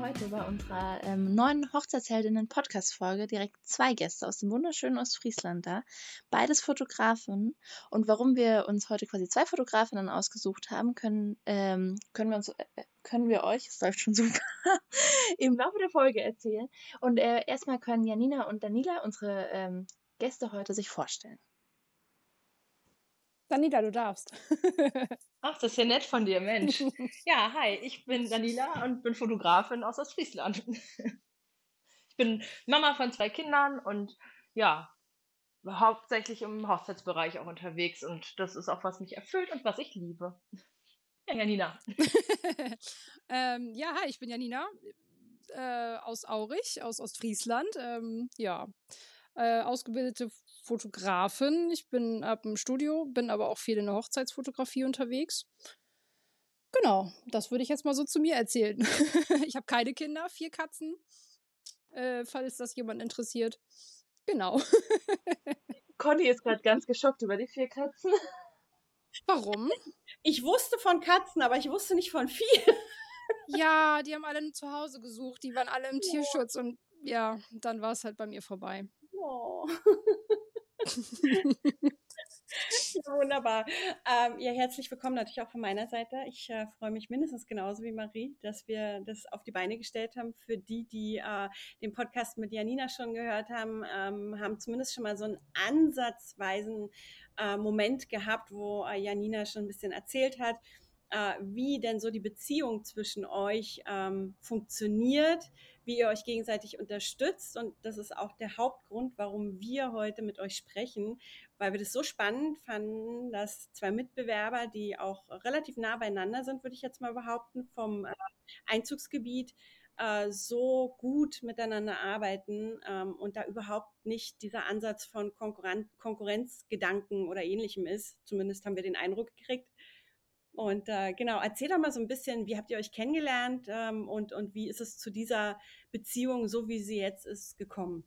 heute bei unserer ähm, neuen Hochzeitsheldinnen-Podcast-Folge direkt zwei Gäste aus dem wunderschönen Ostfriesland da. Beides Fotografen. Und warum wir uns heute quasi zwei Fotografinnen ausgesucht haben, können, ähm, können wir uns, äh, können wir euch, es läuft schon super, im Laufe der Folge erzählen. Und äh, erstmal können Janina und Danila, unsere ähm, Gäste heute, sich vorstellen. Danila, du darfst. Ach, das ist ja nett von dir, Mensch. Ja, hi, ich bin Danila und bin Fotografin aus Ostfriesland. Ich bin Mama von zwei Kindern und ja, hauptsächlich im Hochzeitsbereich auch unterwegs und das ist auch, was mich erfüllt und was ich liebe. Ja, Janina. ähm, ja, hi, ich bin Janina äh, aus Aurich, aus Ostfriesland. Ähm, ja, äh, ausgebildete Fotografin. Ich bin ab dem Studio, bin aber auch viel in der Hochzeitsfotografie unterwegs. Genau, das würde ich jetzt mal so zu mir erzählen. ich habe keine Kinder, vier Katzen, äh, falls das jemand interessiert. Genau. Conny ist gerade ganz geschockt über die vier Katzen. Warum? Ich wusste von Katzen, aber ich wusste nicht von vier. ja, die haben alle zu Hause gesucht, die waren alle im Tierschutz und ja, dann war es halt bei mir vorbei. Oh. ja, wunderbar. Ähm, ja, herzlich willkommen natürlich auch von meiner Seite. Ich äh, freue mich mindestens genauso wie Marie, dass wir das auf die Beine gestellt haben. Für die, die äh, den Podcast mit Janina schon gehört haben, ähm, haben zumindest schon mal so einen ansatzweisen äh, Moment gehabt, wo äh, Janina schon ein bisschen erzählt hat äh, wie denn so die Beziehung zwischen euch ähm, funktioniert, wie ihr euch gegenseitig unterstützt. Und das ist auch der Hauptgrund, warum wir heute mit euch sprechen, weil wir das so spannend fanden, dass zwei Mitbewerber, die auch relativ nah beieinander sind, würde ich jetzt mal behaupten, vom äh, Einzugsgebiet, äh, so gut miteinander arbeiten ähm, und da überhaupt nicht dieser Ansatz von Konkurren Konkurrenzgedanken oder ähnlichem ist. Zumindest haben wir den Eindruck gekriegt. Und äh, genau, erzähl doch mal so ein bisschen, wie habt ihr euch kennengelernt ähm, und, und wie ist es zu dieser Beziehung, so wie sie jetzt ist, gekommen?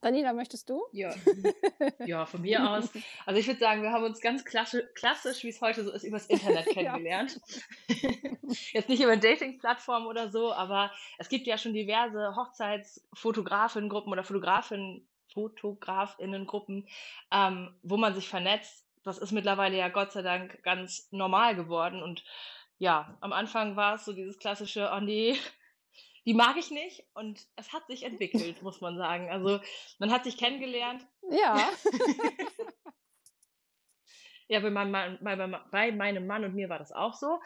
Daniela, möchtest du? Ja, ja von mir aus. Also ich würde sagen, wir haben uns ganz klassisch, klassisch wie es heute so ist, übers Internet kennengelernt. Jetzt nicht über Dating-Plattformen oder so, aber es gibt ja schon diverse Hochzeitsfotografinnen-Gruppen oder Fotografinnen, Fotografinnen-Gruppen, ähm, wo man sich vernetzt das ist mittlerweile ja Gott sei Dank ganz normal geworden. Und ja, am Anfang war es so dieses klassische, oh nee, die mag ich nicht. Und es hat sich entwickelt, muss man sagen. Also man hat sich kennengelernt. Ja. ja, bei meinem, bei, bei meinem Mann und mir war das auch so.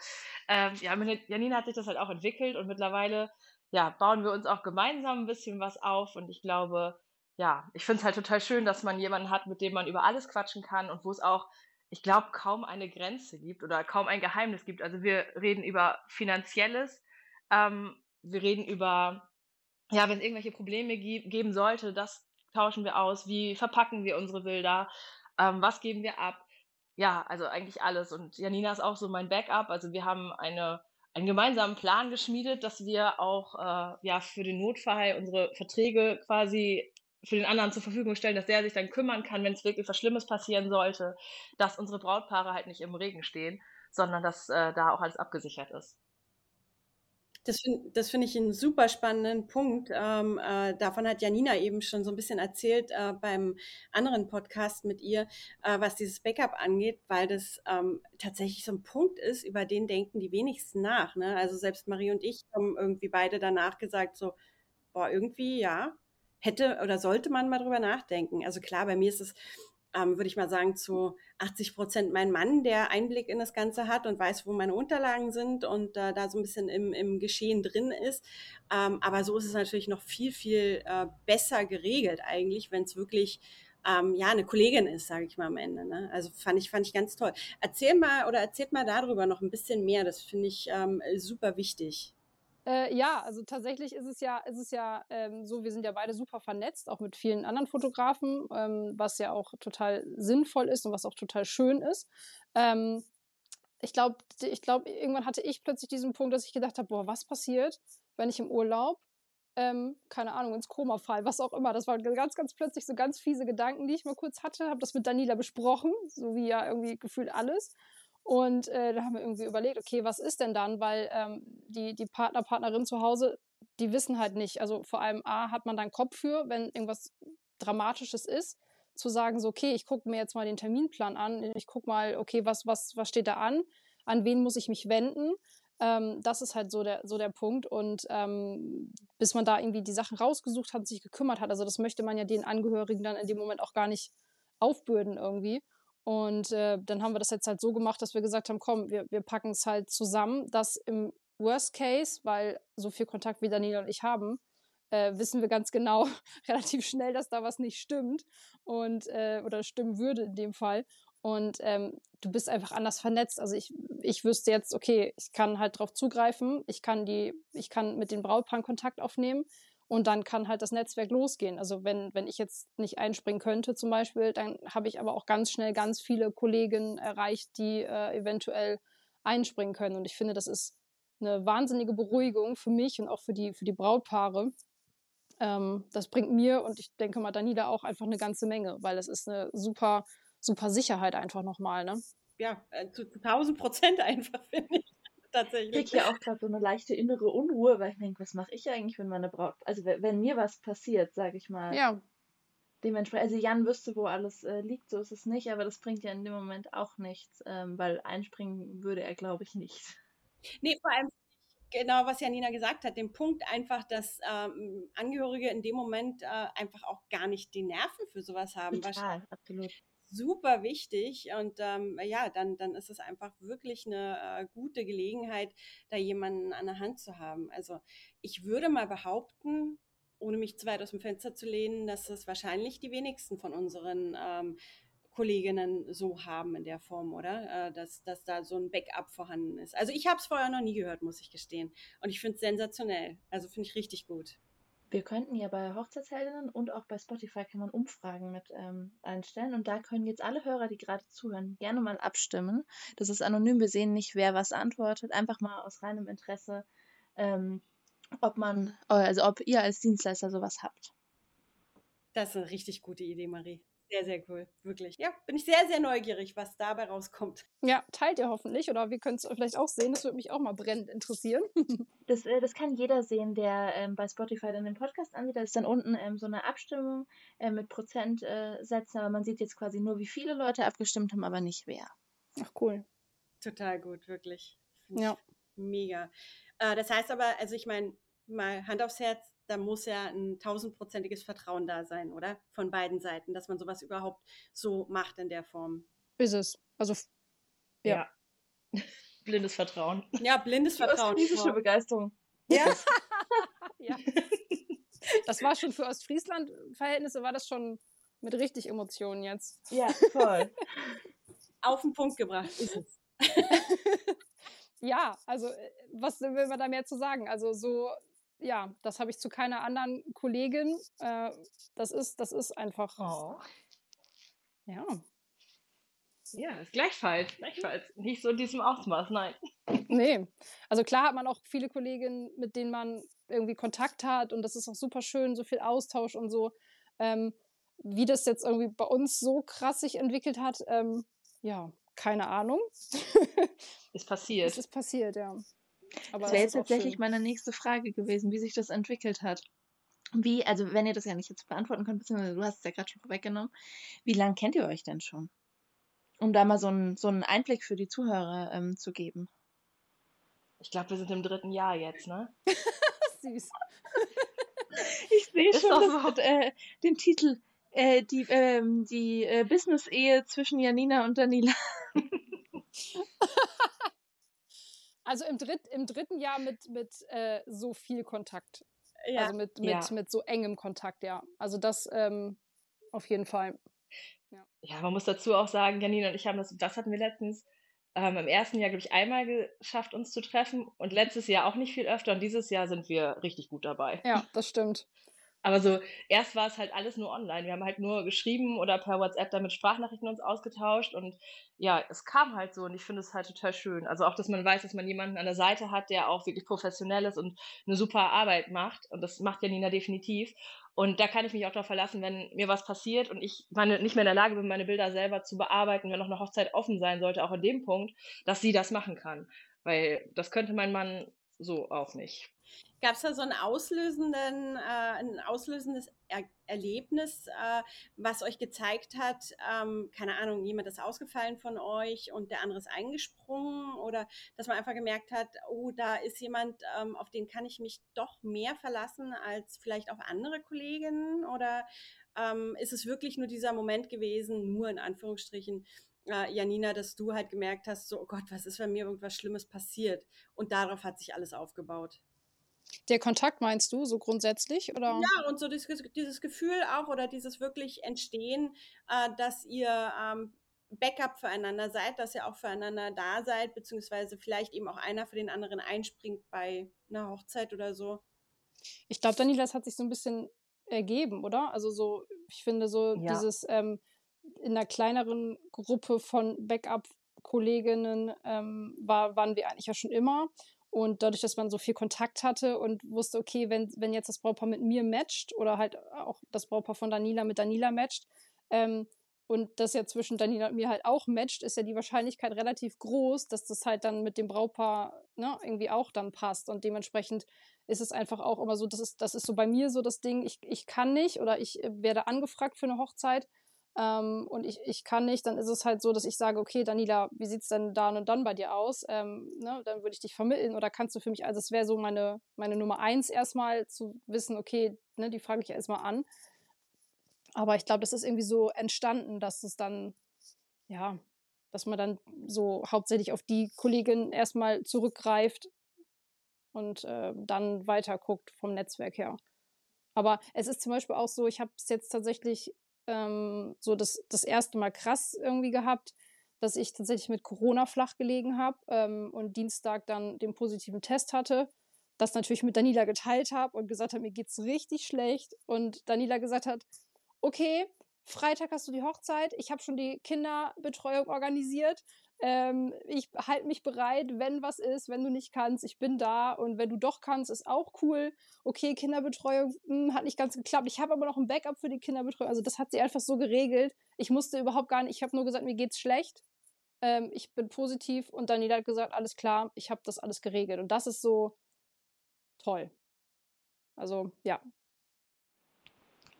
Ähm, ja, mit Janina hat sich das halt auch entwickelt und mittlerweile ja, bauen wir uns auch gemeinsam ein bisschen was auf. Und ich glaube, ja, ich finde es halt total schön, dass man jemanden hat, mit dem man über alles quatschen kann und wo es auch, ich glaube, kaum eine Grenze gibt oder kaum ein Geheimnis gibt. Also wir reden über Finanzielles, ähm, wir reden über, ja, wenn es irgendwelche Probleme geben sollte, das tauschen wir aus, wie verpacken wir unsere Bilder, ähm, was geben wir ab. Ja, also eigentlich alles. Und Janina ist auch so mein Backup. Also wir haben eine einen gemeinsamen Plan geschmiedet, dass wir auch äh, ja für den Notfall unsere Verträge quasi für den anderen zur Verfügung stellen, dass der sich dann kümmern kann, wenn es wirklich was Schlimmes passieren sollte, dass unsere Brautpaare halt nicht im Regen stehen, sondern dass äh, da auch alles abgesichert ist. Das finde das find ich einen super spannenden Punkt. Ähm, äh, davon hat Janina eben schon so ein bisschen erzählt äh, beim anderen Podcast mit ihr, äh, was dieses Backup angeht, weil das ähm, tatsächlich so ein Punkt ist, über den denken die wenigsten nach. Ne? Also selbst Marie und ich haben irgendwie beide danach gesagt, so, boah, irgendwie ja, hätte oder sollte man mal drüber nachdenken. Also klar, bei mir ist es, ähm, würde ich mal sagen, zu 80 Prozent mein Mann, der Einblick in das Ganze hat und weiß, wo meine Unterlagen sind und äh, da so ein bisschen im, im Geschehen drin ist. Ähm, aber so ist es natürlich noch viel, viel äh, besser geregelt eigentlich, wenn es wirklich ähm, ja, eine Kollegin ist, sage ich mal am Ende. Ne? Also fand ich, fand ich ganz toll. Erzähl mal oder erzählt mal darüber noch ein bisschen mehr. Das finde ich ähm, super wichtig. Äh, ja, also tatsächlich ist es ja, ist es ja ähm, so, wir sind ja beide super vernetzt, auch mit vielen anderen Fotografen, ähm, was ja auch total sinnvoll ist und was auch total schön ist. Ähm, ich glaube, ich glaube, irgendwann hatte ich plötzlich diesen Punkt, dass ich gedacht habe, boah, was passiert, wenn ich im Urlaub, ähm, keine Ahnung, ins Koma fall, was auch immer. Das waren ganz, ganz plötzlich so ganz fiese Gedanken, die ich mal kurz hatte, habe das mit Daniela besprochen, so wie ja irgendwie gefühlt alles. Und äh, da haben wir irgendwie überlegt, okay, was ist denn dann? Weil ähm, die, die Partner, Partnerin zu Hause, die wissen halt nicht. Also vor allem A, hat man dann Kopf für, wenn irgendwas Dramatisches ist, zu sagen, so, okay, ich gucke mir jetzt mal den Terminplan an, ich gucke mal, okay, was, was, was steht da an, an wen muss ich mich wenden. Ähm, das ist halt so der, so der Punkt. Und ähm, bis man da irgendwie die Sachen rausgesucht hat, sich gekümmert hat, also das möchte man ja den Angehörigen dann in dem Moment auch gar nicht aufbürden irgendwie. Und äh, dann haben wir das jetzt halt so gemacht, dass wir gesagt haben, komm, wir, wir packen es halt zusammen, dass im Worst Case, weil so viel Kontakt wie Daniela und ich haben, äh, wissen wir ganz genau relativ schnell, dass da was nicht stimmt und äh, oder stimmen würde in dem Fall. Und ähm, du bist einfach anders vernetzt. Also ich, ich wüsste jetzt, okay, ich kann halt drauf zugreifen, ich kann die, ich kann mit den Brautpaaren Kontakt aufnehmen und dann kann halt das Netzwerk losgehen. Also wenn, wenn ich jetzt nicht einspringen könnte zum Beispiel, dann habe ich aber auch ganz schnell ganz viele Kolleginnen erreicht, die äh, eventuell einspringen können. Und ich finde, das ist eine wahnsinnige Beruhigung für mich und auch für die, für die Brautpaare. Ähm, das bringt mir und ich denke mal Danida auch einfach eine ganze Menge, weil das ist eine super, super Sicherheit einfach nochmal, ne? Ja, äh, zu 1000 Prozent einfach, finde ich tatsächlich. Ich kriege ja auch gerade so eine leichte innere Unruhe, weil ich denke, was mache ich eigentlich, wenn meine Braut, also wenn mir was passiert, sage ich mal. Ja. Dementsprechend, also Jan wüsste, wo alles äh, liegt, so ist es nicht, aber das bringt ja in dem Moment auch nichts, ähm, weil einspringen würde er, glaube ich, nicht. Nee, vor allem genau, was Janina gesagt hat, den Punkt einfach, dass ähm, Angehörige in dem Moment äh, einfach auch gar nicht die Nerven für sowas haben. Total, absolut super wichtig und ähm, ja, dann, dann ist es einfach wirklich eine äh, gute Gelegenheit, da jemanden an der Hand zu haben. Also ich würde mal behaupten, ohne mich zu weit aus dem Fenster zu lehnen, dass es wahrscheinlich die wenigsten von unseren ähm, Kolleginnen so haben in der Form, oder? Äh, dass, dass da so ein Backup vorhanden ist. Also ich habe es vorher noch nie gehört, muss ich gestehen. Und ich finde es sensationell. Also finde ich richtig gut. Wir könnten ja bei Hochzeitsheldinnen und auch bei Spotify kann man Umfragen mit ähm, einstellen und da können jetzt alle Hörer, die gerade zuhören, gerne mal abstimmen. Das ist anonym, wir sehen nicht, wer was antwortet, einfach mal aus reinem Interesse, ähm, ob man, also ob ihr als Dienstleister sowas habt. Das ist eine richtig gute Idee, Marie. Sehr, sehr cool. Wirklich. Ja, bin ich sehr, sehr neugierig, was dabei rauskommt. Ja, teilt ihr hoffentlich oder wir können es vielleicht auch sehen. Das würde mich auch mal brennend interessieren. das, äh, das kann jeder sehen, der ähm, bei Spotify dann den Podcast ansieht. Da ist dann unten ähm, so eine Abstimmung äh, mit Prozentsätzen, äh, aber man sieht jetzt quasi nur, wie viele Leute abgestimmt haben, aber nicht wer. Ach, cool. Total gut, wirklich. Find ja. Mega. Äh, das heißt aber, also ich meine, mal Hand aufs Herz, da muss ja ein tausendprozentiges Vertrauen da sein, oder? Von beiden Seiten, dass man sowas überhaupt so macht in der Form. Ist es. Also, ja. ja. Blindes Vertrauen. Ja, blindes Vertrauen. Physische Begeisterung. Ja. ja. Das war schon für Ostfriesland-Verhältnisse, war das schon mit richtig Emotionen jetzt. Ja, voll. Auf den Punkt gebracht ist es. ja, also äh, was will man da mehr zu sagen? Also so ja, das habe ich zu keiner anderen Kollegin. Äh, das ist, das ist einfach. Oh. Ja. Ja, gleichfalls, gleichfalls. Nicht so in diesem Ausmaß, nein. Nee. Also klar hat man auch viele Kolleginnen, mit denen man irgendwie Kontakt hat und das ist auch super schön, so viel Austausch und so. Ähm, wie das jetzt irgendwie bei uns so krass sich entwickelt hat, ähm, ja, keine Ahnung. ist passiert. Es ist passiert, ja. Aber das wäre jetzt tatsächlich meine nächste Frage gewesen, wie sich das entwickelt hat. Wie, also wenn ihr das ja nicht jetzt beantworten könnt, beziehungsweise du hast es ja gerade schon vorweggenommen, wie lange kennt ihr euch denn schon? Um da mal so einen, so einen Einblick für die Zuhörer ähm, zu geben. Ich glaube, wir sind im dritten Jahr jetzt, ne? Süß. ich sehe schon das so. äh, den Titel, äh, die, ähm, die äh, Business-Ehe zwischen Janina und Daniela. Also im, Dritt, im dritten Jahr mit, mit äh, so viel Kontakt. Ja. Also mit, mit, ja. mit so engem Kontakt, ja. Also das ähm, auf jeden Fall. Ja. ja, man muss dazu auch sagen, Janine und ich haben das, das hatten wir letztens ähm, im ersten Jahr, glaube ich, einmal geschafft, uns zu treffen und letztes Jahr auch nicht viel öfter und dieses Jahr sind wir richtig gut dabei. Ja, das stimmt. Aber so, erst war es halt alles nur online. Wir haben halt nur geschrieben oder per WhatsApp damit Sprachnachrichten uns ausgetauscht und ja, es kam halt so und ich finde es halt total schön. Also auch, dass man weiß, dass man jemanden an der Seite hat, der auch wirklich professionell ist und eine super Arbeit macht und das macht Janina definitiv. Und da kann ich mich auch darauf verlassen, wenn mir was passiert und ich meine, nicht mehr in der Lage bin, meine Bilder selber zu bearbeiten, wenn noch eine Hochzeit offen sein sollte, auch in dem Punkt, dass sie das machen kann. Weil das könnte mein Mann so auch nicht. Gab es da so einen auslösenden, äh, ein auslösendes er Erlebnis, äh, was euch gezeigt hat, ähm, keine Ahnung, jemand ist ausgefallen von euch und der andere ist eingesprungen oder dass man einfach gemerkt hat, oh, da ist jemand, ähm, auf den kann ich mich doch mehr verlassen als vielleicht auf andere Kolleginnen oder ähm, ist es wirklich nur dieser Moment gewesen, nur in Anführungsstrichen, äh, Janina, dass du halt gemerkt hast, so, oh Gott, was ist, wenn mir irgendwas Schlimmes passiert? Und darauf hat sich alles aufgebaut. Der Kontakt meinst du, so grundsätzlich? Oder? Ja, und so dieses, dieses Gefühl auch oder dieses wirklich Entstehen, äh, dass ihr ähm, Backup füreinander seid, dass ihr auch füreinander da seid, beziehungsweise vielleicht eben auch einer für den anderen einspringt bei einer Hochzeit oder so. Ich glaube, Daniela, das hat sich so ein bisschen ergeben, oder? Also so, ich finde so ja. dieses ähm, in einer kleineren Gruppe von Backup-Kolleginnen ähm, war, waren wir eigentlich ja schon immer. Und dadurch, dass man so viel Kontakt hatte und wusste, okay, wenn, wenn jetzt das Brautpaar mit mir matcht oder halt auch das Brautpaar von Danila mit Danila matcht ähm, und das ja zwischen Danila und mir halt auch matcht, ist ja die Wahrscheinlichkeit relativ groß, dass das halt dann mit dem Brautpaar ne, irgendwie auch dann passt. Und dementsprechend ist es einfach auch immer so, das ist, das ist so bei mir so das Ding, ich, ich kann nicht oder ich äh, werde angefragt für eine Hochzeit ähm, und ich, ich kann nicht, dann ist es halt so, dass ich sage, okay, Daniela, wie sieht es denn da und dann bei dir aus? Ähm, ne, dann würde ich dich vermitteln oder kannst du für mich, also es wäre so meine, meine Nummer eins erstmal zu wissen, okay, ne, die frage ich erstmal an. Aber ich glaube, das ist irgendwie so entstanden, dass es dann, ja, dass man dann so hauptsächlich auf die Kollegin erstmal zurückgreift und äh, dann weiter guckt vom Netzwerk her. Aber es ist zum Beispiel auch so, ich habe es jetzt tatsächlich ähm, so das, das erste Mal krass irgendwie gehabt, dass ich tatsächlich mit Corona flach gelegen habe ähm, und Dienstag dann den positiven Test hatte. Das natürlich mit Daniela geteilt habe und gesagt habe, mir geht's richtig schlecht. Und Daniela gesagt hat, okay, Freitag hast du die Hochzeit, ich habe schon die Kinderbetreuung organisiert ähm, ich halte mich bereit, wenn was ist, wenn du nicht kannst, ich bin da und wenn du doch kannst, ist auch cool. Okay, Kinderbetreuung mh, hm, hat nicht ganz geklappt. Ich habe aber noch ein Backup für die Kinderbetreuung. Also das hat sie einfach so geregelt. Ich musste überhaupt gar nicht, ich habe nur gesagt, mir geht's schlecht. Ähm, ich bin positiv und Daniela hat gesagt, alles klar, ich habe das alles geregelt. Und das ist so toll. Also ja,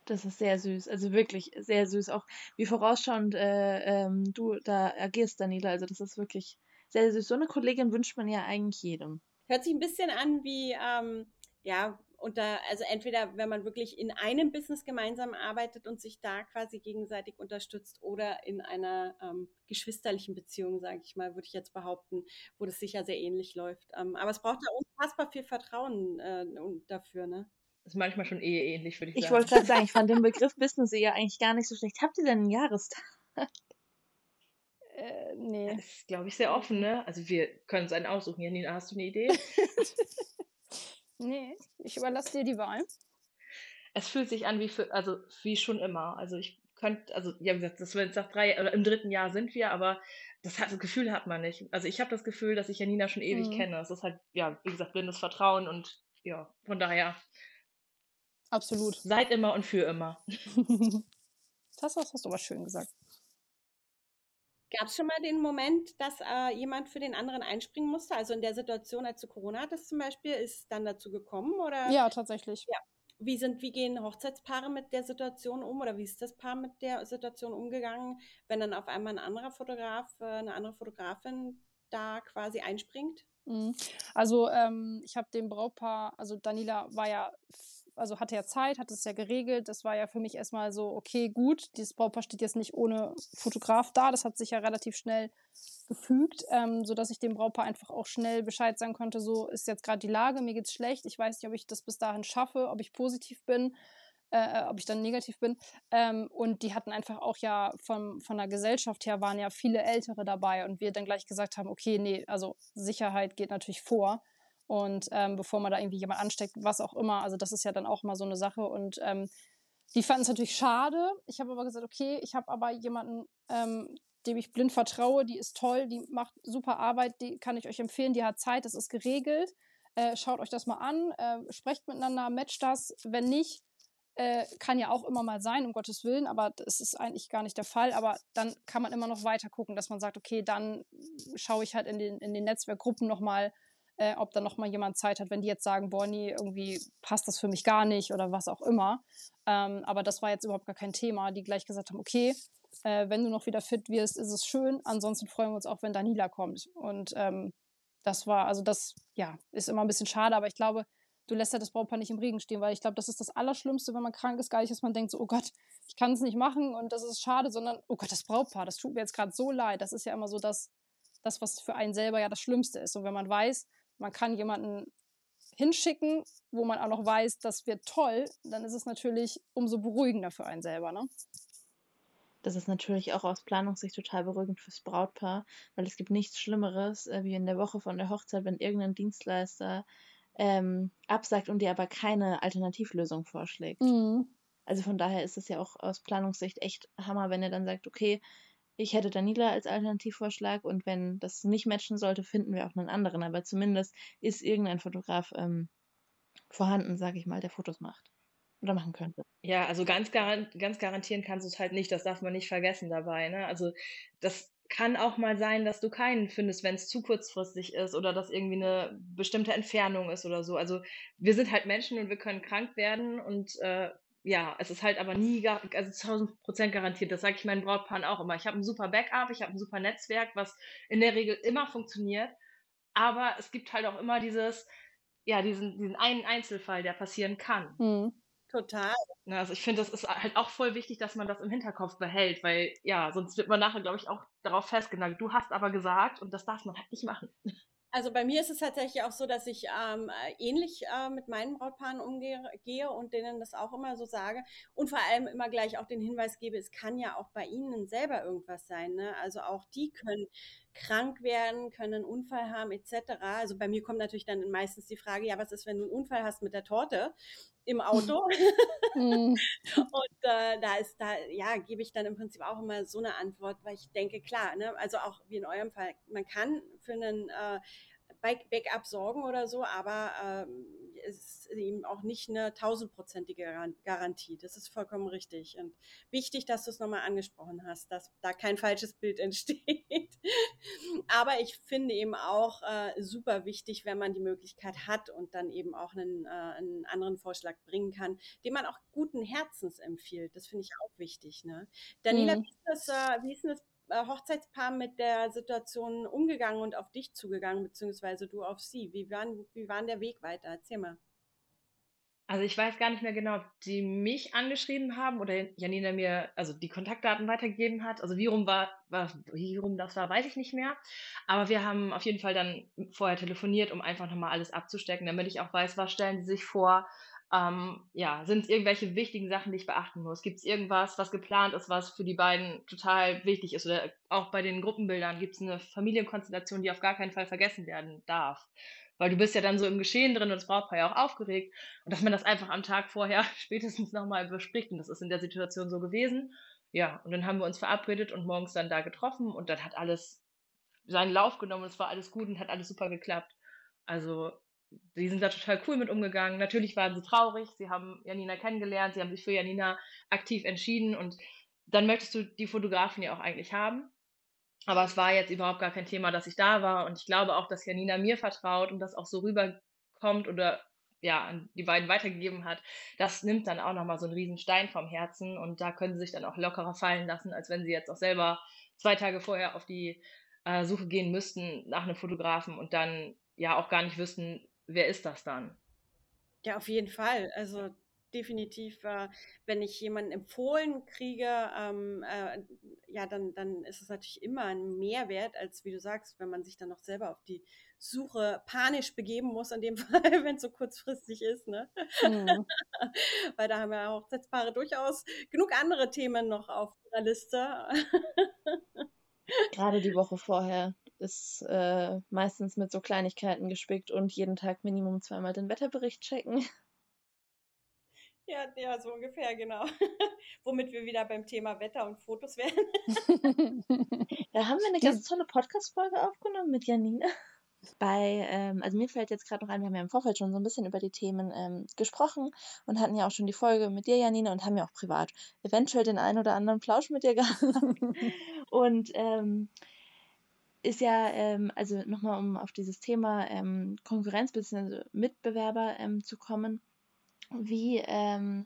das ist sehr süß, also wirklich sehr süß. Auch wie vorausschauend äh, ähm, du da agierst, Daniela. Also das ist wirklich sehr süß. So eine Kollegin wünscht man ja eigentlich jedem. Hört sich ein bisschen an wie, ähm, ja, unter, also entweder wenn man wirklich in einem Business gemeinsam arbeitet und sich da quasi gegenseitig unterstützt oder in einer ähm, geschwisterlichen Beziehung, sage ich mal, würde ich jetzt behaupten, wo das sicher sehr ähnlich läuft. Ähm, aber es braucht da unfassbar viel Vertrauen äh, dafür, ne? Ist manchmal schon eh ähnlich, würde ich, ich sagen. Ich wollte gerade sagen, ich fand den Begriff Business ja eigentlich gar nicht so schlecht. Habt ihr denn einen Jahrestag? Äh, nee. Das ist, glaube ich, sehr offen, ne? Also wir können es einen aussuchen. Janina, hast du eine Idee? nee, ich überlasse dir die Wahl. Es fühlt sich an wie für, also wie schon immer. Also ich könnte, also ja, wie gesagt, das wir jetzt nach drei oder im dritten Jahr sind wir, aber das, hat, das Gefühl hat man nicht. Also ich habe das Gefühl, dass ich Janina schon ewig mhm. kenne. Es ist halt, ja, wie gesagt, blindes Vertrauen und ja, von daher Absolut. Seid immer und für immer. das hast, hast du aber schön gesagt. Gab es schon mal den Moment, dass äh, jemand für den anderen einspringen musste? Also in der Situation, als du Corona hattest zum Beispiel, ist es dann dazu gekommen? Oder? Ja, tatsächlich. Ja. Wie, sind, wie gehen Hochzeitspaare mit der Situation um oder wie ist das Paar mit der Situation umgegangen, wenn dann auf einmal ein anderer Fotograf, äh, eine andere Fotografin da quasi einspringt? Mhm. Also ähm, ich habe dem Brautpaar, also Daniela war ja also hatte ja Zeit, hat es ja geregelt. Das war ja für mich erstmal so, okay, gut, dieses Brautpaar steht jetzt nicht ohne Fotograf da. Das hat sich ja relativ schnell gefügt, ähm, sodass ich dem Brautpaar einfach auch schnell Bescheid sagen konnte, so ist jetzt gerade die Lage, mir geht's schlecht, ich weiß nicht, ob ich das bis dahin schaffe, ob ich positiv bin. Äh, ob ich dann negativ bin. Ähm, und die hatten einfach auch ja von, von der Gesellschaft her waren ja viele Ältere dabei und wir dann gleich gesagt haben, okay, nee, also Sicherheit geht natürlich vor. Und ähm, bevor man da irgendwie jemand ansteckt, was auch immer. Also das ist ja dann auch mal so eine Sache. Und ähm, die fanden es natürlich schade. Ich habe aber gesagt, okay, ich habe aber jemanden, ähm, dem ich blind vertraue, die ist toll, die macht super Arbeit, die kann ich euch empfehlen, die hat Zeit, das ist geregelt. Äh, schaut euch das mal an, äh, sprecht miteinander, matcht das. Wenn nicht, äh, kann ja auch immer mal sein, um Gottes Willen, aber das ist eigentlich gar nicht der Fall. Aber dann kann man immer noch weiter gucken, dass man sagt, okay, dann schaue ich halt in den, in den Netzwerkgruppen nochmal, äh, ob da nochmal jemand Zeit hat, wenn die jetzt sagen, boah, nee, irgendwie passt das für mich gar nicht oder was auch immer. Ähm, aber das war jetzt überhaupt gar kein Thema, die gleich gesagt haben, okay, äh, wenn du noch wieder fit wirst, ist es schön. Ansonsten freuen wir uns auch, wenn Danila kommt. Und ähm, das war, also das, ja, ist immer ein bisschen schade, aber ich glaube, du lässt ja das Brautpaar nicht im Regen stehen, weil ich glaube, das ist das Allerschlimmste, wenn man krank ist, gar nicht, dass man denkt, so, oh Gott, ich kann es nicht machen und das ist schade, sondern, oh Gott, das Brautpaar, das tut mir jetzt gerade so leid. Das ist ja immer so das, das, was für einen selber ja das Schlimmste ist. Und wenn man weiß, man kann jemanden hinschicken, wo man auch noch weiß, das wird toll, dann ist es natürlich umso beruhigender für einen selber, ne? Das ist natürlich auch aus Planungssicht total beruhigend fürs Brautpaar, weil es gibt nichts Schlimmeres, äh, wie in der Woche von der Hochzeit, wenn irgendein Dienstleister ähm, absagt und dir aber keine Alternativlösung vorschlägt. Mhm. Also von daher ist es ja auch aus Planungssicht echt Hammer, wenn er dann sagt, okay, ich hätte Danila als Alternativvorschlag und wenn das nicht matchen sollte, finden wir auch einen anderen. Aber zumindest ist irgendein Fotograf ähm, vorhanden, sage ich mal, der Fotos macht oder machen könnte. Ja, also ganz, garant ganz garantieren kannst du es halt nicht, das darf man nicht vergessen dabei. Ne? Also das kann auch mal sein, dass du keinen findest, wenn es zu kurzfristig ist oder dass irgendwie eine bestimmte Entfernung ist oder so. Also wir sind halt Menschen und wir können krank werden und äh, ja, es ist halt aber nie, also 1000 Prozent garantiert. Das sage ich meinen Brautpaaren auch immer. Ich habe ein super Backup, ich habe ein super Netzwerk, was in der Regel immer funktioniert. Aber es gibt halt auch immer dieses, ja, diesen, diesen einen Einzelfall, der passieren kann. Mhm. Total. Also ich finde, das ist halt auch voll wichtig, dass man das im Hinterkopf behält, weil ja, sonst wird man nachher, glaube ich, auch darauf festgenagelt. Du hast aber gesagt und das darf man halt nicht machen. Also bei mir ist es tatsächlich auch so, dass ich ähm, ähnlich äh, mit meinen Brautpaaren umgehe und denen das auch immer so sage und vor allem immer gleich auch den Hinweis gebe, es kann ja auch bei ihnen selber irgendwas sein. Ne? Also auch die können krank werden, können einen Unfall haben etc. Also bei mir kommt natürlich dann meistens die Frage, ja, was ist, wenn du einen Unfall hast mit der Torte? Im Auto. Mhm. und äh, da ist da, ja, gebe ich dann im Prinzip auch immer so eine Antwort, weil ich denke, klar, ne, also auch wie in eurem Fall, man kann für einen äh, Backup sorgen oder so, aber ähm, ist eben auch nicht eine tausendprozentige Garantie. Das ist vollkommen richtig. Und wichtig, dass du es nochmal angesprochen hast, dass da kein falsches Bild entsteht. Aber ich finde eben auch äh, super wichtig, wenn man die Möglichkeit hat und dann eben auch einen, äh, einen anderen Vorschlag bringen kann, den man auch guten Herzens empfiehlt. Das finde ich auch wichtig. Ne? Daniela, mhm. wie, ist das, äh, wie ist das äh, Hochzeitspaar mit der Situation umgegangen und auf dich zugegangen, beziehungsweise du auf sie? Wie war, wie war der Weg weiter? Erzähl mal. Also ich weiß gar nicht mehr genau, ob die mich angeschrieben haben oder Janina mir also die Kontaktdaten weitergegeben hat. Also wie rum war, war wie rum das war, weiß ich nicht mehr. Aber wir haben auf jeden Fall dann vorher telefoniert, um einfach nochmal alles abzustecken, damit ich auch weiß, was stellen sie sich vor, ähm, ja, sind es irgendwelche wichtigen Sachen, die ich beachten muss? Gibt es irgendwas, was geplant ist, was für die beiden total wichtig ist? Oder auch bei den Gruppenbildern gibt es eine Familienkonstellation, die auf gar keinen Fall vergessen werden darf? Weil du bist ja dann so im Geschehen drin und das Brautpaar ja auch aufgeregt. Und dass man das einfach am Tag vorher spätestens nochmal bespricht. Und das ist in der Situation so gewesen. Ja, und dann haben wir uns verabredet und morgens dann da getroffen und dann hat alles seinen Lauf genommen. Es war alles gut und hat alles super geklappt. Also sie sind da total cool mit umgegangen. Natürlich waren sie traurig, sie haben Janina kennengelernt, sie haben sich für Janina aktiv entschieden und dann möchtest du die Fotografen ja auch eigentlich haben. Aber es war jetzt überhaupt gar kein Thema, dass ich da war und ich glaube auch, dass Janina mir vertraut und das auch so rüberkommt oder ja, an die beiden weitergegeben hat, das nimmt dann auch nochmal so einen riesen Stein vom Herzen und da können sie sich dann auch lockerer fallen lassen, als wenn sie jetzt auch selber zwei Tage vorher auf die äh, Suche gehen müssten nach einem Fotografen und dann ja auch gar nicht wüssten, wer ist das dann? Ja, auf jeden Fall. Also definitiv, äh, wenn ich jemanden empfohlen kriege, ähm, äh, ja, dann, dann ist es natürlich immer ein Mehrwert, als wie du sagst, wenn man sich dann noch selber auf die Suche panisch begeben muss, in dem Fall, wenn es so kurzfristig ist. Ne? Mhm. Weil da haben wir Hochzeitspaare durchaus genug andere Themen noch auf der Liste. Gerade die Woche vorher ist äh, meistens mit so Kleinigkeiten gespickt und jeden Tag Minimum zweimal den Wetterbericht checken. Ja, ja, so ungefähr, genau. Womit wir wieder beim Thema Wetter und Fotos wären. da haben wir eine ganz tolle Podcast-Folge aufgenommen mit Janine. Bei, ähm, also mir fällt jetzt gerade noch ein, wir haben ja im Vorfeld schon so ein bisschen über die Themen ähm, gesprochen und hatten ja auch schon die Folge mit dir, Janine, und haben ja auch privat eventuell den einen oder anderen Plausch mit dir gehabt. und ähm, ist ja, ähm, also nochmal um auf dieses Thema ähm, Konkurrenz bzw. Mitbewerber ähm, zu kommen, wie, ähm,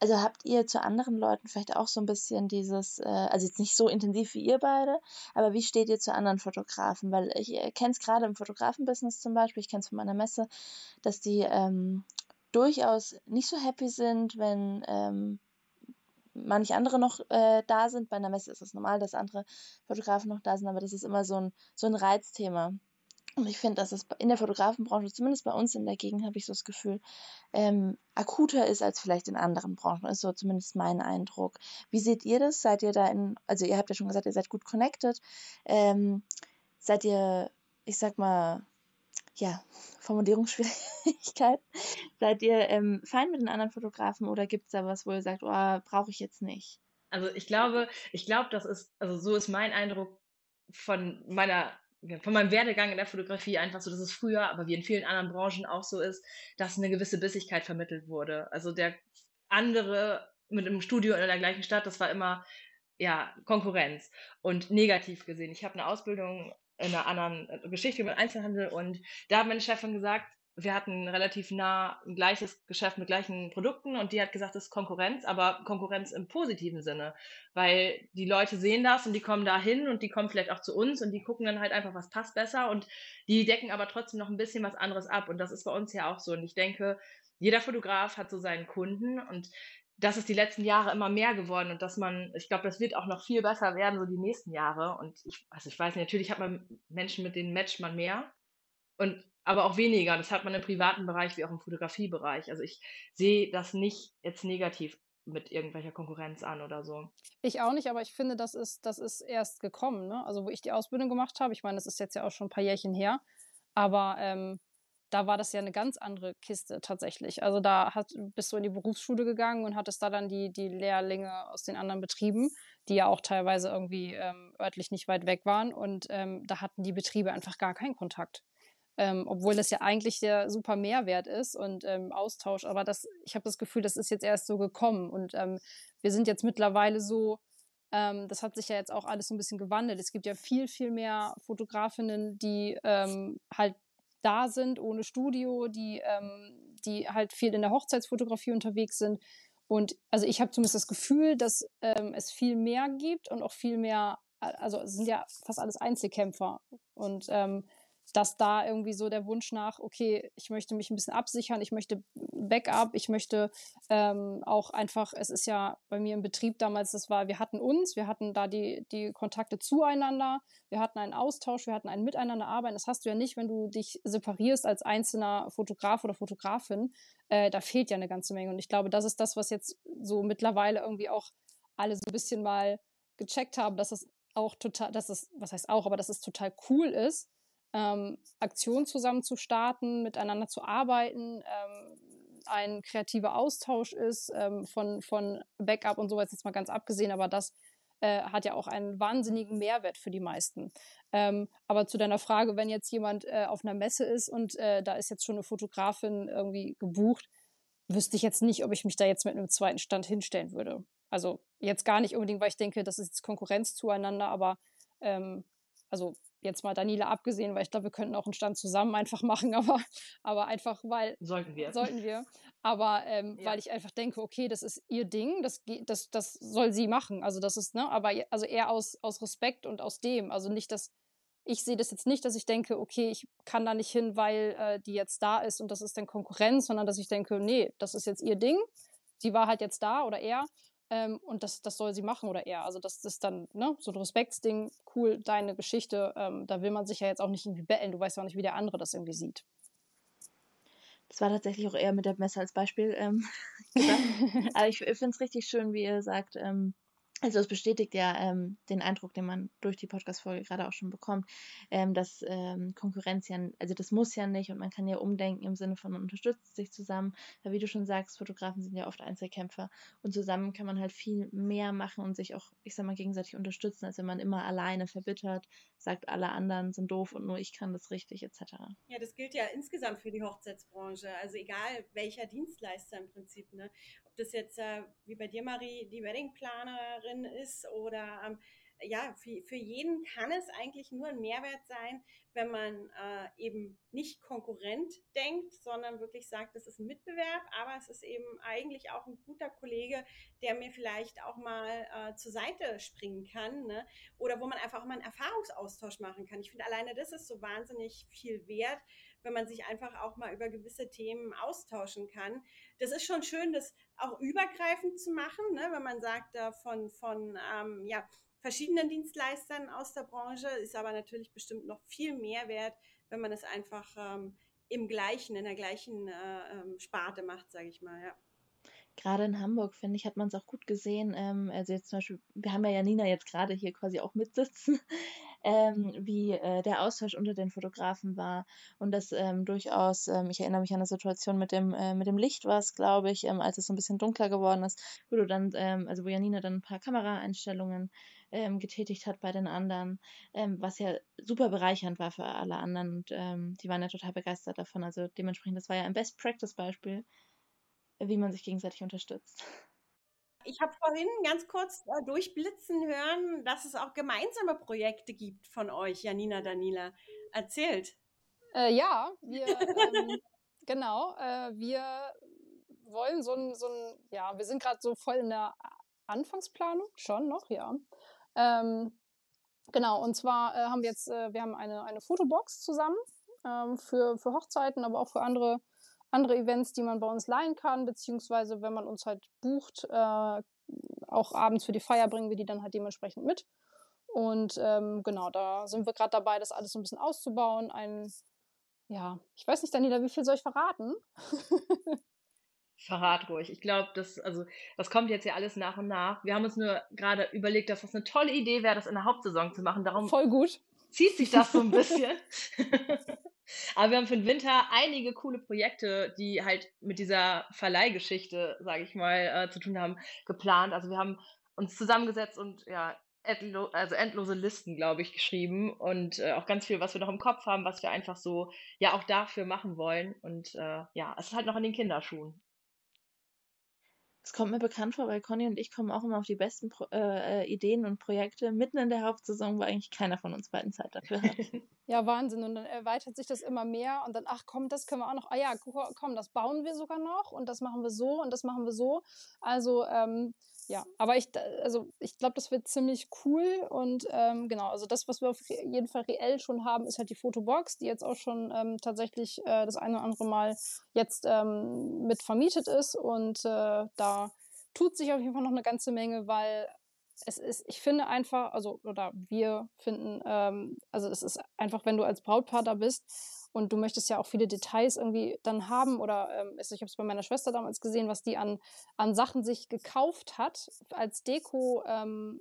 also habt ihr zu anderen Leuten vielleicht auch so ein bisschen dieses, äh, also jetzt nicht so intensiv wie ihr beide, aber wie steht ihr zu anderen Fotografen? Weil ich äh, kenne es gerade im Fotografenbusiness zum Beispiel, ich kenne es von meiner Messe, dass die ähm, durchaus nicht so happy sind, wenn ähm, manche andere noch äh, da sind. Bei einer Messe ist es normal, dass andere Fotografen noch da sind, aber das ist immer so ein, so ein Reizthema. Und ich finde, dass es in der Fotografenbranche, zumindest bei uns in der Gegend, habe ich so das Gefühl, ähm, akuter ist als vielleicht in anderen Branchen. Ist so zumindest mein Eindruck. Wie seht ihr das? Seid ihr da in, also ihr habt ja schon gesagt, ihr seid gut connected. Ähm, seid ihr, ich sag mal, ja, Formulierungsschwierigkeiten. Seid ihr ähm, fein mit den anderen Fotografen oder gibt es da was, wo ihr sagt, oh, brauche ich jetzt nicht? Also ich glaube, ich glaube, das ist, also so ist mein Eindruck von meiner von meinem Werdegang in der Fotografie einfach so, dass es früher, aber wie in vielen anderen Branchen auch so ist, dass eine gewisse Bissigkeit vermittelt wurde. Also der andere mit einem Studio in der gleichen Stadt, das war immer ja Konkurrenz und negativ gesehen. Ich habe eine Ausbildung in einer anderen Geschichte über Einzelhandel. Und da hat meine Chefin gesagt, wir hatten relativ nah ein gleiches Geschäft mit gleichen Produkten. Und die hat gesagt, das ist Konkurrenz, aber Konkurrenz im positiven Sinne, weil die Leute sehen das und die kommen da hin und die kommen vielleicht auch zu uns und die gucken dann halt einfach, was passt besser. Und die decken aber trotzdem noch ein bisschen was anderes ab. Und das ist bei uns ja auch so. Und ich denke, jeder Fotograf hat so seinen Kunden. Und das ist die letzten Jahre immer mehr geworden und dass man, ich glaube, das wird auch noch viel besser werden, so die nächsten Jahre. Und ich, also ich weiß nicht, natürlich hat man Menschen, mit denen matcht man mehr. Und aber auch weniger. Das hat man im privaten Bereich wie auch im Fotografiebereich. Also ich sehe das nicht jetzt negativ mit irgendwelcher Konkurrenz an oder so. Ich auch nicht, aber ich finde, das ist, das ist erst gekommen. Ne? Also wo ich die Ausbildung gemacht habe, ich meine, das ist jetzt ja auch schon ein paar Jährchen her, aber ähm, da war das ja eine ganz andere Kiste tatsächlich. Also da hat, bist du in die Berufsschule gegangen und hattest da dann die, die Lehrlinge aus den anderen Betrieben, die ja auch teilweise irgendwie ähm, örtlich nicht weit weg waren. Und ähm, da hatten die Betriebe einfach gar keinen Kontakt ähm, obwohl das ja eigentlich der super Mehrwert ist und ähm, Austausch. Aber das, ich habe das Gefühl, das ist jetzt erst so gekommen und ähm, wir sind jetzt mittlerweile so, ähm, das hat sich ja jetzt auch alles so ein bisschen gewandelt. Es gibt ja viel, viel mehr Fotografinnen, die ähm, halt da sind ohne Studio, die, ähm, die halt viel in der Hochzeitsfotografie unterwegs sind. Und also ich habe zumindest das Gefühl, dass es viel mehr gibt und auch viel mehr, also es sind ja fast alles Einzelkämpfer. Und ähm, dass da irgendwie so der Wunsch nach, okay, ich möchte mich ein bisschen absichern, ich möchte Backup, ich möchte ähm, auch einfach, es ist ja bei mir im Betrieb damals, das war, wir hatten uns, wir hatten da die, die Kontakte zueinander, wir hatten einen Austausch, wir hatten ein Miteinander arbeiten. Das hast du ja nicht, wenn du dich separierst als einzelner Fotograf oder Fotografin. Äh, da fehlt ja eine ganze Menge. Und ich glaube, das ist das, was jetzt so mittlerweile irgendwie auch alle so ein bisschen mal gecheckt haben, dass es auch total, dass es, was heißt auch, aber dass es total cool ist, ähm, Aktionen zusammen zu starten, miteinander zu arbeiten, ähm, ein kreativer Austausch ist, ähm, von, von Backup und sowas jetzt mal ganz abgesehen, aber das äh, hat ja auch einen wahnsinnigen Mehrwert für die meisten. Ähm, aber zu deiner Frage, wenn jetzt jemand äh, auf einer Messe ist und äh, da ist jetzt schon eine Fotografin irgendwie gebucht, wüsste ich jetzt nicht, ob ich mich da jetzt mit einem zweiten Stand hinstellen würde. Also jetzt gar nicht unbedingt, weil ich denke, das ist jetzt Konkurrenz zueinander, aber ähm, also jetzt mal Daniela abgesehen, weil ich glaube, wir könnten auch einen Stand zusammen einfach machen, aber, aber einfach, weil. Sollten wir. Sollten wir. Aber ähm, ja. weil ich einfach denke, okay, das ist ihr Ding, das, das, das soll sie machen. Also das ist, ne, aber also eher aus, aus Respekt und aus dem. Also nicht, dass ich sehe das jetzt nicht, dass ich denke, okay, ich kann da nicht hin, weil äh, die jetzt da ist und das ist dann Konkurrenz, sondern dass ich denke, nee, das ist jetzt ihr Ding. Sie war halt jetzt da oder er ähm, und das, das soll sie machen oder er. Also das ist dann ne, so ein Respektsding, cool, deine Geschichte. Ähm, da will man sich ja jetzt auch nicht irgendwie betteln. Du weißt ja auch nicht, wie der andere das irgendwie sieht. Das war tatsächlich auch eher mit der Messe als Beispiel ähm, gesagt. Aber ich, ich finde es richtig schön, wie ihr sagt, ähm, also es bestätigt ja ähm, den Eindruck, den man durch die Podcast-Folge gerade auch schon bekommt, ähm, dass ähm, Konkurrenz ja, also das muss ja nicht und man kann ja umdenken im Sinne von man unterstützt sich zusammen. Weil wie du schon sagst, Fotografen sind ja oft Einzelkämpfer und zusammen kann man halt viel mehr machen und sich auch, ich sag mal, gegenseitig unterstützen, als wenn man immer alleine verbittert, sagt, alle anderen sind doof und nur ich kann das richtig, etc. Ja, das gilt ja insgesamt für die Hochzeitsbranche. Also egal welcher Dienstleister im Prinzip, ne? Ob das jetzt äh, wie bei dir, Marie, die Weddingplanerin ist oder ähm, ja, für, für jeden kann es eigentlich nur ein Mehrwert sein, wenn man äh, eben nicht Konkurrent denkt, sondern wirklich sagt, das ist ein Mitbewerb, aber es ist eben eigentlich auch ein guter Kollege, der mir vielleicht auch mal äh, zur Seite springen kann ne? oder wo man einfach auch mal einen Erfahrungsaustausch machen kann. Ich finde alleine das ist so wahnsinnig viel wert, wenn man sich einfach auch mal über gewisse Themen austauschen kann. Das ist schon schön, das auch übergreifend zu machen, ne? wenn man sagt, äh, von, von ähm, ja, verschiedenen Dienstleistern aus der Branche, ist aber natürlich bestimmt noch viel mehr wert, wenn man es einfach ähm, im gleichen, in der gleichen äh, ähm, Sparte macht, sage ich mal, ja. Gerade in Hamburg, finde ich, hat man es auch gut gesehen. Ähm, also jetzt zum Beispiel, wir haben ja Janina jetzt gerade hier quasi auch mitsitzen ähm, wie äh, der Austausch unter den Fotografen war und das ähm, durchaus, ähm, ich erinnere mich an eine Situation mit dem, äh, mit dem Licht war es, glaube ich, ähm, als es so ein bisschen dunkler geworden ist, wo du dann, also wo Janina dann ein paar Kameraeinstellungen ähm, getätigt hat bei den anderen, was ja super bereichernd war für alle anderen und die waren ja total begeistert davon. Also dementsprechend, das war ja ein Best-Practice-Beispiel, wie man sich gegenseitig unterstützt. Ich habe vorhin ganz kurz äh, durchblitzen hören, dass es auch gemeinsame Projekte gibt von euch, Janina, Danila. Erzählt. Äh, ja, wir, ähm, genau, äh, wir wollen so ein, so ein, ja, wir sind gerade so voll in der Anfangsplanung, schon noch, ja. Ähm, genau, und zwar äh, haben wir jetzt, äh, wir haben eine, eine Fotobox zusammen ähm, für, für Hochzeiten, aber auch für andere andere Events, die man bei uns leihen kann, beziehungsweise wenn man uns halt bucht, äh, auch abends für die Feier bringen wir die dann halt dementsprechend mit. Und ähm, genau, da sind wir gerade dabei, das alles so ein bisschen auszubauen. Ein, ja, ich weiß nicht, Daniela, wie viel soll ich verraten? Verrat ruhig. Ich glaube, das, also, das kommt jetzt ja alles nach und nach. Wir haben uns nur gerade überlegt, dass das eine tolle Idee wäre, das in der Hauptsaison zu machen. Darum Voll gut. Zieht sich das so ein bisschen. Aber wir haben für den Winter einige coole Projekte, die halt mit dieser Verleihgeschichte, sage ich mal, äh, zu tun haben, geplant. Also wir haben uns zusammengesetzt und ja, endlo also endlose Listen, glaube ich, geschrieben und äh, auch ganz viel, was wir noch im Kopf haben, was wir einfach so ja auch dafür machen wollen. Und äh, ja, es ist halt noch in den Kinderschuhen. Es kommt mir bekannt vor, weil Conny und ich kommen auch immer auf die besten Pro äh, äh Ideen und Projekte mitten in der Hauptsaison, wo eigentlich keiner von uns beiden Zeit dafür hat. ja, Wahnsinn. Und dann erweitert sich das immer mehr und dann, ach komm, das können wir auch noch. Ah ja, komm, das bauen wir sogar noch und das machen wir so und das machen wir so. Also ähm, ja, aber ich, also ich glaube, das wird ziemlich cool und ähm, genau, also das, was wir auf jeden Fall reell schon haben, ist halt die Fotobox, die jetzt auch schon ähm, tatsächlich äh, das eine oder andere Mal jetzt ähm, mit vermietet ist und äh, da tut sich auf jeden Fall noch eine ganze Menge, weil es ist, ich finde einfach, also oder wir finden, ähm, also es ist einfach, wenn du als Brautpaar da bist und du möchtest ja auch viele Details irgendwie dann haben oder ähm, ich habe es bei meiner Schwester damals gesehen, was die an, an Sachen sich gekauft hat als Deko ähm,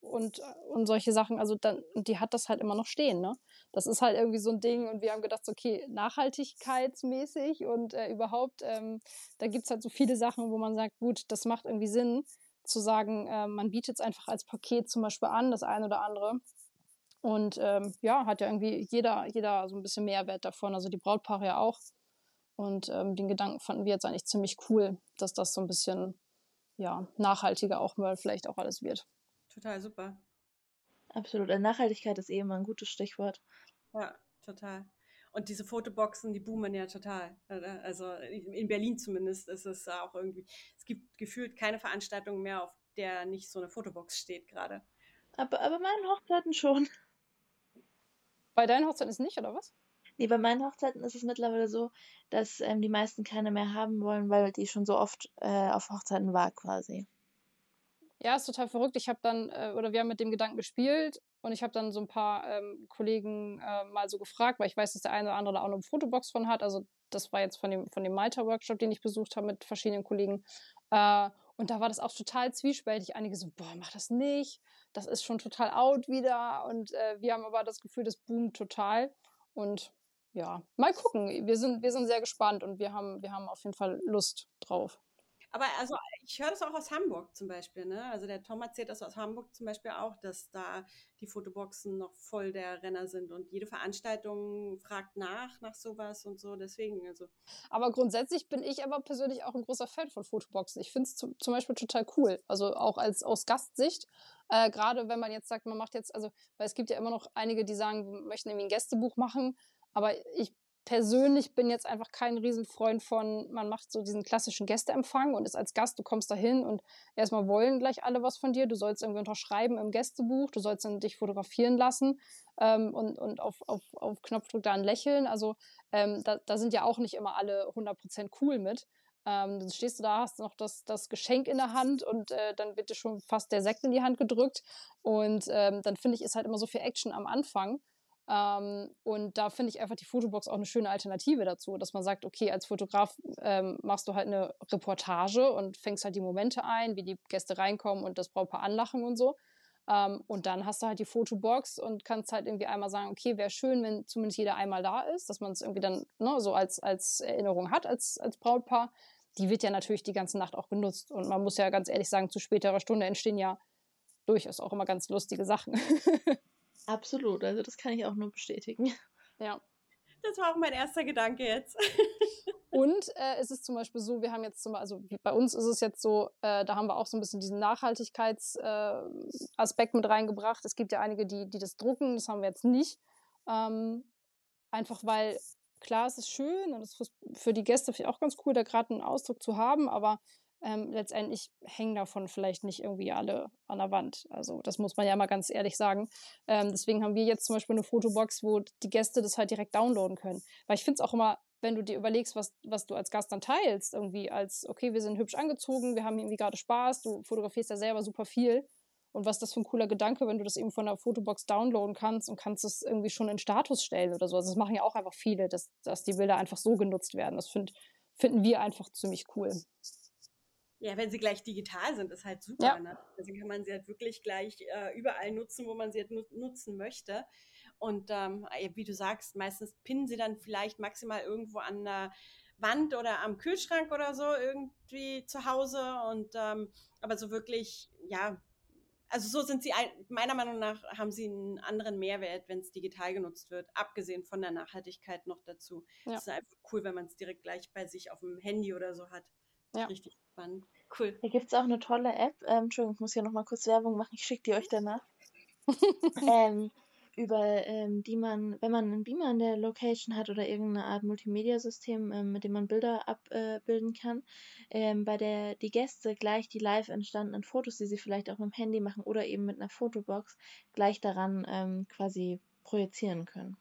und, und solche Sachen, also dann, die hat das halt immer noch stehen, ne? Das ist halt irgendwie so ein Ding und wir haben gedacht, okay, nachhaltigkeitsmäßig und äh, überhaupt, ähm, da gibt's halt so viele Sachen, wo man sagt, gut, das macht irgendwie Sinn, zu sagen, äh, man bietet es einfach als Paket zum Beispiel an, das eine oder andere. Und ähm, ja, hat ja irgendwie jeder, jeder so ein bisschen Mehrwert davon, also die Brautpaare ja auch. Und ähm, den Gedanken fanden wir jetzt eigentlich ziemlich cool, dass das so ein bisschen ja, nachhaltiger auch mal vielleicht auch alles wird. Total super. Absolut. Also Nachhaltigkeit ist eh immer ein gutes Stichwort. Ja, total. Und diese Fotoboxen, die boomen ja total. Also in Berlin zumindest ist es auch irgendwie, es gibt gefühlt keine Veranstaltung mehr, auf der nicht so eine Fotobox steht gerade. Aber, aber meinen Hochzeiten schon. Bei deinen Hochzeiten ist es nicht, oder was? Nee, bei meinen Hochzeiten ist es mittlerweile so, dass ähm, die meisten keine mehr haben wollen, weil die schon so oft äh, auf Hochzeiten war quasi. Ja, ist total verrückt. Ich habe dann, äh, oder wir haben mit dem Gedanken gespielt und ich habe dann so ein paar ähm, Kollegen äh, mal so gefragt, weil ich weiß, dass der eine oder andere da auch noch eine Fotobox von hat. Also das war jetzt von dem, von dem Malta-Workshop, den ich besucht habe mit verschiedenen Kollegen. Äh, Und da war das auch total zwiespältig. Einige so, boah, mach das nicht. Das ist schon total out wieder. Und äh, wir haben aber das Gefühl, das boomt total. Und ja, mal gucken. Wir sind, wir sind sehr gespannt und wir haben, wir haben auf jeden Fall Lust drauf. Aber also ich höre das auch aus Hamburg zum Beispiel, ne? Also der Tom erzählt das aus Hamburg zum Beispiel auch, dass da die Fotoboxen noch voll der Renner sind und jede Veranstaltung fragt nach, nach sowas und so. Deswegen, also. Aber grundsätzlich bin ich aber persönlich auch ein großer Fan von Fotoboxen. Ich finde es zum, zum Beispiel total cool. Also auch als aus Gastsicht. Äh, Gerade wenn man jetzt sagt, man macht jetzt, also, weil es gibt ja immer noch einige, die sagen, wir möchten irgendwie ein Gästebuch machen. Aber ich persönlich bin jetzt einfach kein Riesenfreund von, man macht so diesen klassischen Gästeempfang und ist als Gast, du kommst da hin und erstmal wollen gleich alle was von dir. Du sollst irgendwie unterschreiben im Gästebuch, du sollst dann dich fotografieren lassen ähm, und, und auf, auf, auf Knopfdruck da ein Lächeln. Also ähm, da, da sind ja auch nicht immer alle 100% cool mit. Ähm, dann stehst du da, hast noch das, das Geschenk in der Hand und äh, dann wird dir schon fast der Sekt in die Hand gedrückt. Und ähm, dann finde ich, ist halt immer so viel Action am Anfang. Ähm, und da finde ich einfach die Fotobox auch eine schöne Alternative dazu, dass man sagt, okay, als Fotograf ähm, machst du halt eine Reportage und fängst halt die Momente ein, wie die Gäste reinkommen und das Brautpaar anlachen und so. Ähm, und dann hast du halt die Fotobox und kannst halt irgendwie einmal sagen, okay, wäre schön, wenn zumindest jeder einmal da ist, dass man es irgendwie dann ne, so als, als Erinnerung hat, als, als Brautpaar. Die wird ja natürlich die ganze Nacht auch genutzt. Und man muss ja ganz ehrlich sagen, zu späterer Stunde entstehen ja durchaus auch immer ganz lustige Sachen. Absolut, also das kann ich auch nur bestätigen. Ja. Das war auch mein erster Gedanke jetzt. Und äh, es ist zum Beispiel so, wir haben jetzt zum Beispiel, also bei uns ist es jetzt so, äh, da haben wir auch so ein bisschen diesen Nachhaltigkeitsaspekt äh, mit reingebracht. Es gibt ja einige, die, die das drucken, das haben wir jetzt nicht. Ähm, einfach weil, klar, es ist schön und es ist für die Gäste auch ganz cool, da gerade einen Ausdruck zu haben, aber ähm, letztendlich hängen davon vielleicht nicht irgendwie alle an der Wand. Also das muss man ja mal ganz ehrlich sagen. Ähm, deswegen haben wir jetzt zum Beispiel eine Fotobox, wo die Gäste das halt direkt downloaden können. Weil ich finde es auch immer, wenn du dir überlegst, was, was du als Gast dann teilst, irgendwie als, okay, wir sind hübsch angezogen, wir haben irgendwie gerade Spaß, du fotografierst ja selber super viel. Und was ist das für ein cooler Gedanke, wenn du das eben von der Fotobox downloaden kannst und kannst es irgendwie schon in Status stellen oder so. Also das machen ja auch einfach viele, dass, dass die Bilder einfach so genutzt werden. Das find, finden wir einfach ziemlich cool. Ja, wenn sie gleich digital sind, ist halt super. Ja. Ne? Also kann man sie halt wirklich gleich äh, überall nutzen, wo man sie halt nutzen möchte. Und ähm, wie du sagst, meistens pinnen sie dann vielleicht maximal irgendwo an der Wand oder am Kühlschrank oder so irgendwie zu Hause. Und ähm, aber so wirklich, ja, also so sind sie ein, meiner Meinung nach haben sie einen anderen Mehrwert, wenn es digital genutzt wird, abgesehen von der Nachhaltigkeit noch dazu. Ja. Das ist einfach cool, wenn man es direkt gleich bei sich auf dem Handy oder so hat. Ja. Richtig spannend. Cool. Da gibt es auch eine tolle App. Ähm, Entschuldigung, ich muss hier nochmal kurz Werbung machen. Ich schicke die euch danach. ähm, über ähm, die man, wenn man einen Beamer in der Location hat oder irgendeine Art Multimedia-System, ähm, mit dem man Bilder abbilden äh, kann, ähm, bei der die Gäste gleich die live entstandenen Fotos, die sie vielleicht auch mit dem Handy machen oder eben mit einer Fotobox, gleich daran ähm, quasi projizieren können.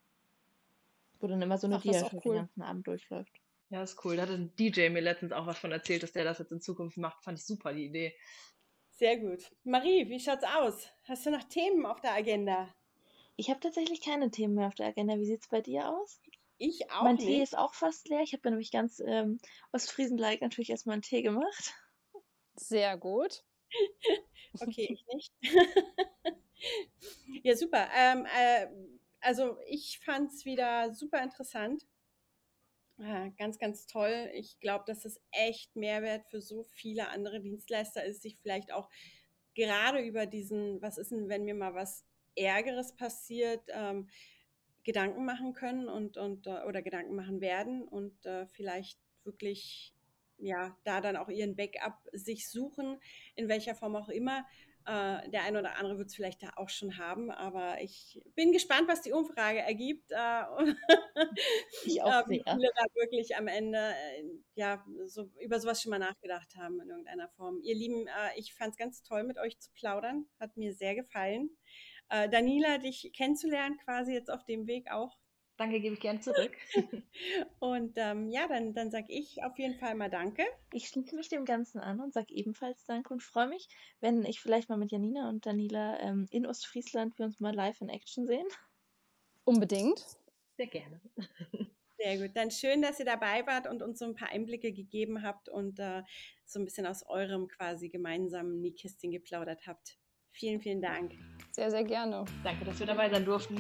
Wo dann immer so eine Dia cool. den ganzen Abend durchläuft. Ja, ist cool. Da hat ein DJ mir letztens auch was von erzählt, dass der das jetzt in Zukunft macht. Fand ich super, die Idee. Sehr gut. Marie, wie schaut's aus? Hast du noch Themen auf der Agenda? Ich habe tatsächlich keine Themen mehr auf der Agenda. Wie sieht's bei dir aus? Ich auch. Mein nicht. Tee ist auch fast leer. Ich habe nämlich ganz ähm, Ostfriesen-like natürlich erstmal einen Tee gemacht. Sehr gut. okay, ich nicht. ja, super. Ähm, äh, also ich fand es wieder super interessant. Ja, ganz, ganz toll. Ich glaube, dass es echt Mehrwert für so viele andere Dienstleister ist, sich vielleicht auch gerade über diesen, was ist denn, wenn mir mal was Ärgeres passiert, ähm, Gedanken machen können und, und äh, oder Gedanken machen werden und äh, vielleicht wirklich ja da dann auch ihren Backup sich suchen, in welcher Form auch immer, äh, der eine oder andere wird es vielleicht da auch schon haben, aber ich bin gespannt, was die Umfrage ergibt. Äh, ich auch äh, wie viele da wirklich am Ende äh, ja so über sowas schon mal nachgedacht haben in irgendeiner Form. Ihr Lieben, äh, ich fand es ganz toll, mit euch zu plaudern, hat mir sehr gefallen. Äh, Daniela, dich kennenzulernen, quasi jetzt auf dem Weg auch Danke, gebe ich gern zurück. und ähm, ja, dann, dann sage ich auf jeden Fall mal Danke. Ich schließe mich dem Ganzen an und sage ebenfalls Danke und freue mich, wenn ich vielleicht mal mit Janina und Danila ähm, in Ostfriesland wir uns mal live in Action sehen. Unbedingt. Sehr gerne. Sehr gut. Dann schön, dass ihr dabei wart und uns so ein paar Einblicke gegeben habt und äh, so ein bisschen aus eurem quasi gemeinsamen Nähkästchen geplaudert habt. Vielen, vielen Dank. Sehr, sehr gerne. Danke, dass wir dabei sein durften.